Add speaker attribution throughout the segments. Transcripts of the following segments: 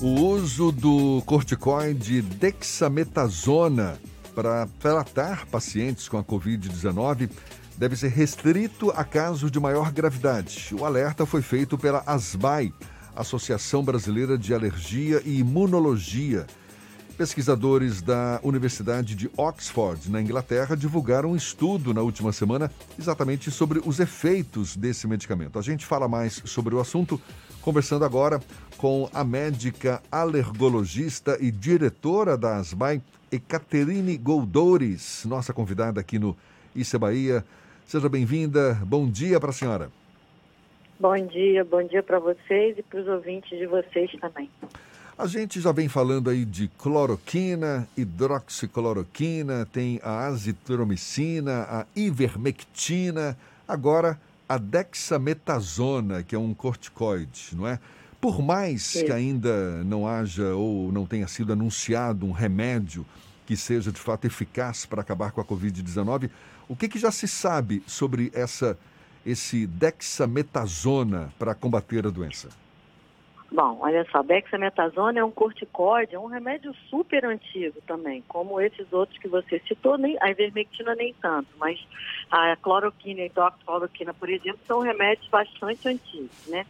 Speaker 1: O uso do corticoide dexametasona para tratar pacientes com a Covid-19 deve ser restrito a casos de maior gravidade. O alerta foi feito pela ASBAI, Associação Brasileira de Alergia e Imunologia. Pesquisadores da Universidade de Oxford, na Inglaterra, divulgaram um estudo na última semana exatamente sobre os efeitos desse medicamento. A gente fala mais sobre o assunto conversando agora com a médica alergologista e diretora da ASBAI, Ecaterine Goldores, nossa convidada aqui no Issa Bahia. Seja bem-vinda. Bom dia para a senhora.
Speaker 2: Bom dia, bom dia para vocês e para os ouvintes de vocês também.
Speaker 1: A gente já vem falando aí de cloroquina, hidroxicloroquina, tem a azitromicina, a ivermectina, agora a dexametasona, que é um corticoide, não é? Por mais Sim. que ainda não haja ou não tenha sido anunciado um remédio que seja de fato eficaz para acabar com a Covid-19, o que, que já se sabe sobre essa, esse dexametasona para combater a doença?
Speaker 2: Bom, olha só, dexametasona é um corticoide, é um remédio super antigo também, como esses outros que você citou, nem, a ivermectina nem tanto, mas a cloroquina e a hidroxicloroquina, por exemplo, são remédios bastante antigos, né?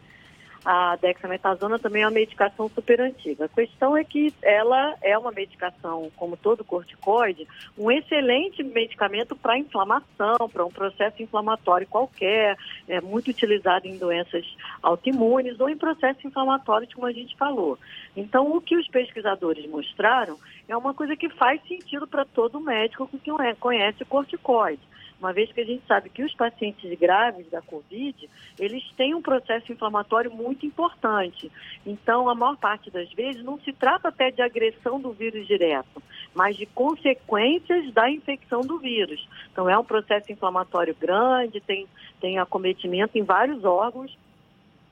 Speaker 2: A dexametasona também é uma medicação super antiga. A questão é que ela é uma medicação, como todo corticoide, um excelente medicamento para inflamação, para um processo inflamatório qualquer, é muito utilizado em doenças autoimunes ou em processos inflamatórios, como a gente falou. Então, o que os pesquisadores mostraram é uma coisa que faz sentido para todo médico que conhece o corticoide uma vez que a gente sabe que os pacientes graves da Covid, eles têm um processo inflamatório muito importante. Então, a maior parte das vezes não se trata até de agressão do vírus direto, mas de consequências da infecção do vírus. Então, é um processo inflamatório grande, tem, tem acometimento em vários órgãos,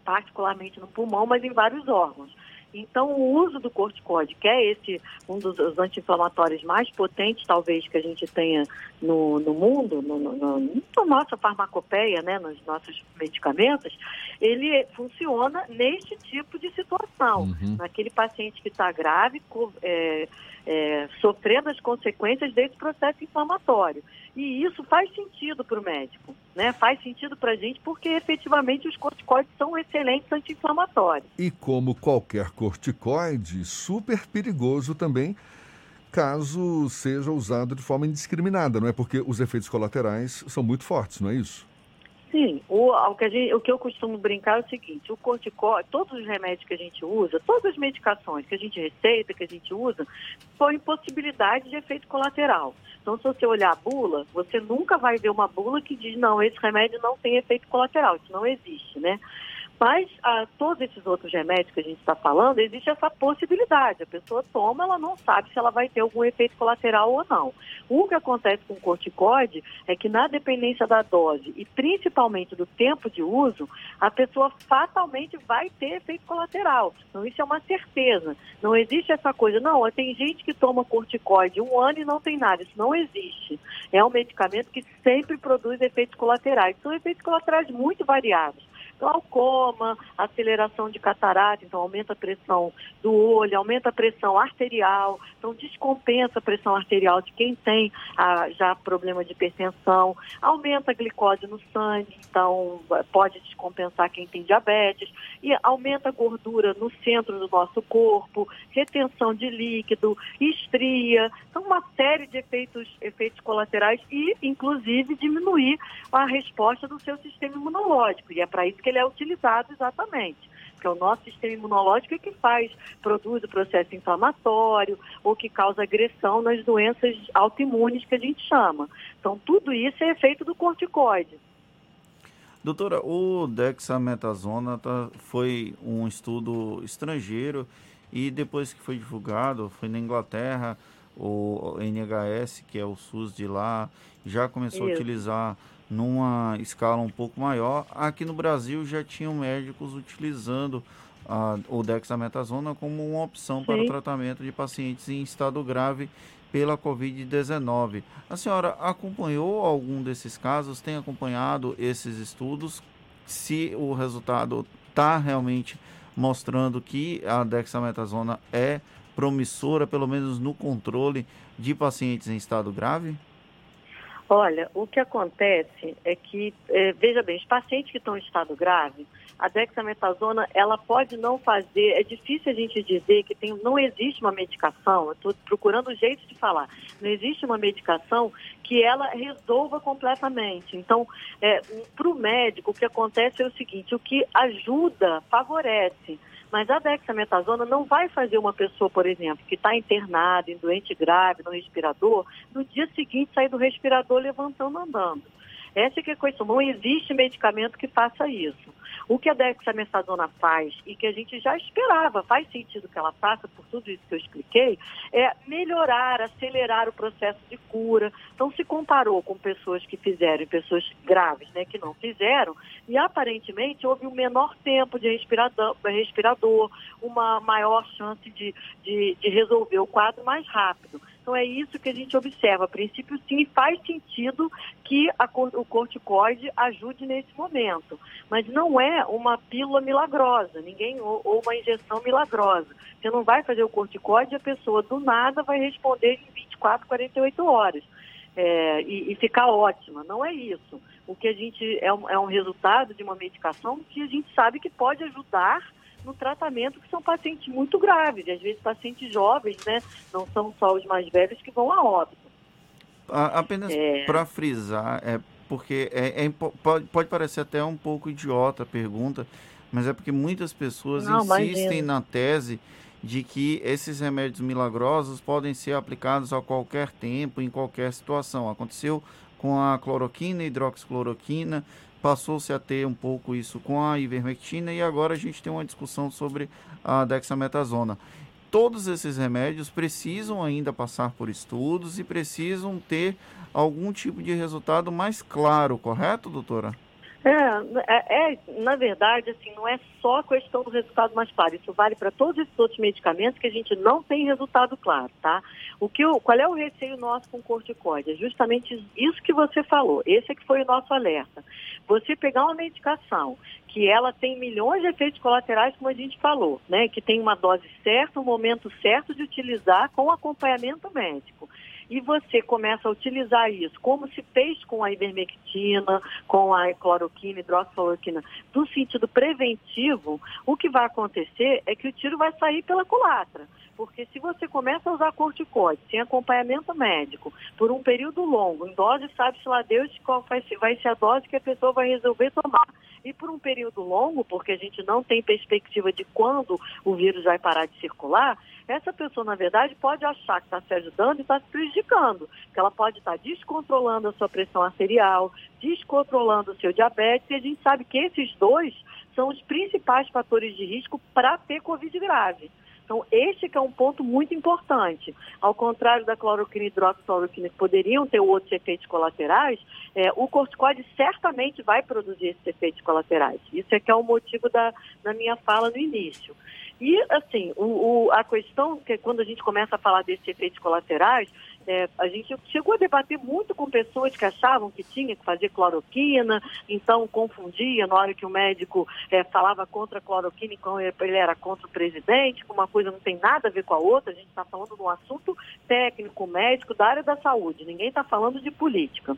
Speaker 2: particularmente no pulmão, mas em vários órgãos. Então, o uso do corticoide, que é esse um dos anti-inflamatórios mais potentes, talvez, que a gente tenha no, no mundo, no, no, no, na nossa farmacopeia, né, nos nossos medicamentos, ele funciona neste tipo de situação. Uhum. Naquele paciente que está grave, é, é, sofrendo as consequências desse processo inflamatório. E isso faz sentido para o médico, né? Faz sentido para a gente porque efetivamente os corticoides são excelentes anti-inflamatórios.
Speaker 1: E como qualquer corticoide, super perigoso também caso seja usado de forma indiscriminada, não é? Porque os efeitos colaterais são muito fortes, não é isso?
Speaker 2: Sim, o, o, que gente, o, que eu costumo brincar é o seguinte, o corticóide, todos os remédios que a gente usa, todas as medicações que a gente receita, que a gente usa, põem possibilidade de efeito colateral. Então, se você olhar a bula, você nunca vai ver uma bula que diz, não, esse remédio não tem efeito colateral, isso não existe, né? Mas a, todos esses outros remédios que a gente está falando, existe essa possibilidade. A pessoa toma, ela não sabe se ela vai ter algum efeito colateral ou não. O que acontece com o corticoide é que na dependência da dose e principalmente do tempo de uso, a pessoa fatalmente vai ter efeito colateral. Então isso é uma certeza. Não existe essa coisa, não, tem gente que toma corticoide um ano e não tem nada. Isso não existe. É um medicamento que sempre produz efeitos colaterais. São efeitos colaterais muito variados glaucoma, aceleração de catarata, então aumenta a pressão do olho, aumenta a pressão arterial, então descompensa a pressão arterial de quem tem ah, já problema de hipertensão, aumenta a glicose no sangue, então pode descompensar quem tem diabetes, e aumenta a gordura no centro do nosso corpo, retenção de líquido, estria, então uma série de efeitos, efeitos colaterais e, inclusive, diminuir a resposta do seu sistema imunológico, e é para isso que ele é utilizado exatamente que é o nosso sistema imunológico que faz, produz o processo inflamatório ou que causa agressão nas doenças autoimunes que a gente chama. Então, tudo isso é efeito do corticoide.
Speaker 3: Doutora, o dexametasona tá, foi um estudo estrangeiro e depois que foi divulgado, foi na Inglaterra, o NHS, que é o SUS de lá, já começou Isso. a utilizar numa escala um pouco maior. Aqui no Brasil já tinham médicos utilizando a, o dexametasona como uma opção Sim. para o tratamento de pacientes em estado grave pela Covid-19. A senhora acompanhou algum desses casos? Tem acompanhado esses estudos? Se o resultado está realmente mostrando que a dexametasona é promissora, pelo menos no controle de pacientes em estado grave?
Speaker 2: Olha, o que acontece é que, é, veja bem, os pacientes que estão em estado grave, a dexametasona, ela pode não fazer, é difícil a gente dizer que tem, não existe uma medicação, eu estou procurando o jeito de falar, não existe uma medicação que ela resolva completamente. Então, é, para o médico, o que acontece é o seguinte, o que ajuda, favorece, mas a dexametasona não vai fazer uma pessoa, por exemplo, que está internada, em doente grave, no respirador, no dia seguinte sair do respirador levantando andando. Essa é que é a questão. Não existe medicamento que faça isso. O que a dexametasona faz e que a gente já esperava, faz sentido que ela faça por tudo isso que eu expliquei, é melhorar, acelerar o processo de cura. Então se comparou com pessoas que fizeram, pessoas graves, né, que não fizeram, e aparentemente houve um menor tempo de respirador, respirador uma maior chance de, de, de resolver o quadro mais rápido. Então é isso que a gente observa. A princípio, sim, faz sentido que a, o corticoide ajude nesse momento. Mas não é uma pílula milagrosa, ninguém ou, ou uma injeção milagrosa. Você não vai fazer o corticoide e a pessoa do nada vai responder em 24, 48 horas. É, e, e, ficar ótima. Não é isso. O que a gente é um, é um resultado de uma medicação que a gente sabe que pode ajudar no tratamento, que são pacientes muito graves, e às vezes pacientes jovens, né? Não são só os mais velhos que vão a óbito.
Speaker 3: Apenas é... para frisar, é porque é, é, pode, pode parecer até um pouco idiota a pergunta, mas é porque muitas pessoas Não, insistem imagina. na tese de que esses remédios milagrosos podem ser aplicados a qualquer tempo, em qualquer situação. Aconteceu com a cloroquina, hidroxicloroquina, passou-se a ter um pouco isso com a ivermectina e agora a gente tem uma discussão sobre a dexametasona. Todos esses remédios precisam ainda passar por estudos e precisam ter algum tipo de resultado mais claro, correto, doutora?
Speaker 2: É, é, é, na verdade, assim, não é só a questão do resultado mais claro. Isso vale para todos esses outros medicamentos que a gente não tem resultado claro, tá? O que, qual é o receio nosso com corticoide? É justamente isso que você falou. Esse é que foi o nosso alerta. Você pegar uma medicação que ela tem milhões de efeitos colaterais, como a gente falou, né? Que tem uma dose certa, um momento certo de utilizar com acompanhamento médico e você começa a utilizar isso, como se fez com a ivermectina, com a cloroquina, hidroxicloroquina, no sentido preventivo, o que vai acontecer é que o tiro vai sair pela culatra. Porque se você começa a usar corticoide sem acompanhamento médico por um período longo, em dose sabe-se lá Deus qual vai ser, a dose que a pessoa vai resolver tomar. E por um período longo, porque a gente não tem perspectiva de quando o vírus vai parar de circular, essa pessoa, na verdade, pode achar que está se ajudando e está se prejudicando. Que ela pode estar tá descontrolando a sua pressão arterial, descontrolando o seu diabetes, e a gente sabe que esses dois são os principais fatores de risco para ter Covid grave. Então, este é um ponto muito importante. Ao contrário da cloroquina e hidroxicloroquina, que poderiam ter outros efeitos colaterais, é, o corticoide certamente vai produzir esses efeitos colaterais. Isso é que é o motivo da, da minha fala no início. E, assim, o, o, a questão que quando a gente começa a falar desses efeitos colaterais, é, a gente chegou a debater muito com pessoas que achavam que tinha que fazer cloroquina, então confundia na hora que o médico é, falava contra a cloroquina, então ele era contra o presidente, uma coisa não tem nada a ver com a outra, a gente está falando de um assunto técnico, médico, da área da saúde, ninguém está falando de política.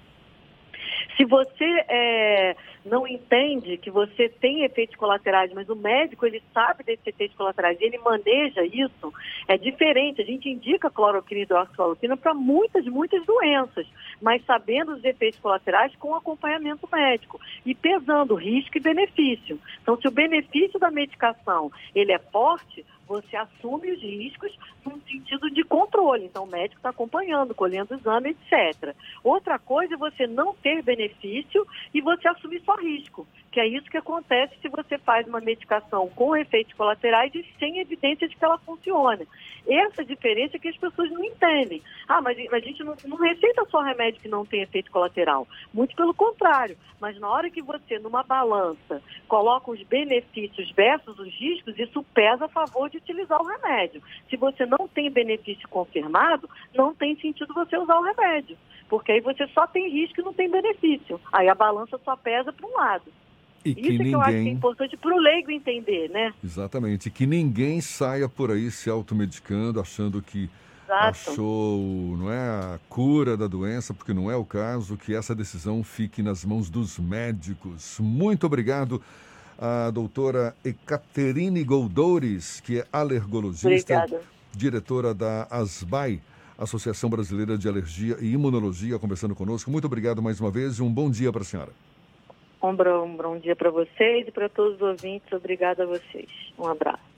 Speaker 2: Se você é, não entende que você tem efeitos colaterais, mas o médico ele sabe desses efeitos colaterais e ele maneja isso, é diferente. A gente indica cloroquina e hidroxicloroquina para muitas, muitas doenças, mas sabendo os efeitos colaterais com acompanhamento médico e pesando risco e benefício. Então, se o benefício da medicação ele é forte, você assume os riscos num sentido de controle. Então, o médico está acompanhando, colhendo exame, etc. Outra coisa é você não ter benefício e você assumir só risco, que é isso que acontece se você faz uma medicação com efeitos colaterais e sem evidência de que ela funcione. Essa diferença é que as pessoas não entendem. Ah, mas a gente não, não receita só remédio que não tem efeito colateral. Muito pelo contrário. Mas na hora que você, numa balança, coloca os benefícios versus os riscos, isso pesa a favor de utilizar o remédio. Se você não tem benefício confirmado, não tem sentido você usar o remédio. Porque aí você só tem risco e não tem benefício. Aí a balança só pesa para um lado.
Speaker 1: E
Speaker 2: Isso
Speaker 1: que
Speaker 2: que eu acho que é
Speaker 1: ninguém-
Speaker 2: importante para o leigo entender, né?
Speaker 1: Exatamente. Que ninguém saia por aí se automedicando, achando que
Speaker 2: Exato.
Speaker 1: achou não é, a cura da doença, porque não é o caso, que essa decisão fique nas mãos dos médicos. Muito obrigado à doutora Ecaterine Goldores, que é alergologista,
Speaker 2: Obrigada.
Speaker 1: diretora da ASBAI, Associação Brasileira de Alergia e Imunologia, conversando conosco. Muito obrigado mais uma vez e um bom dia para a senhora.
Speaker 2: Um bom, bom dia para vocês e para todos os ouvintes. Obrigada a vocês. Um abraço.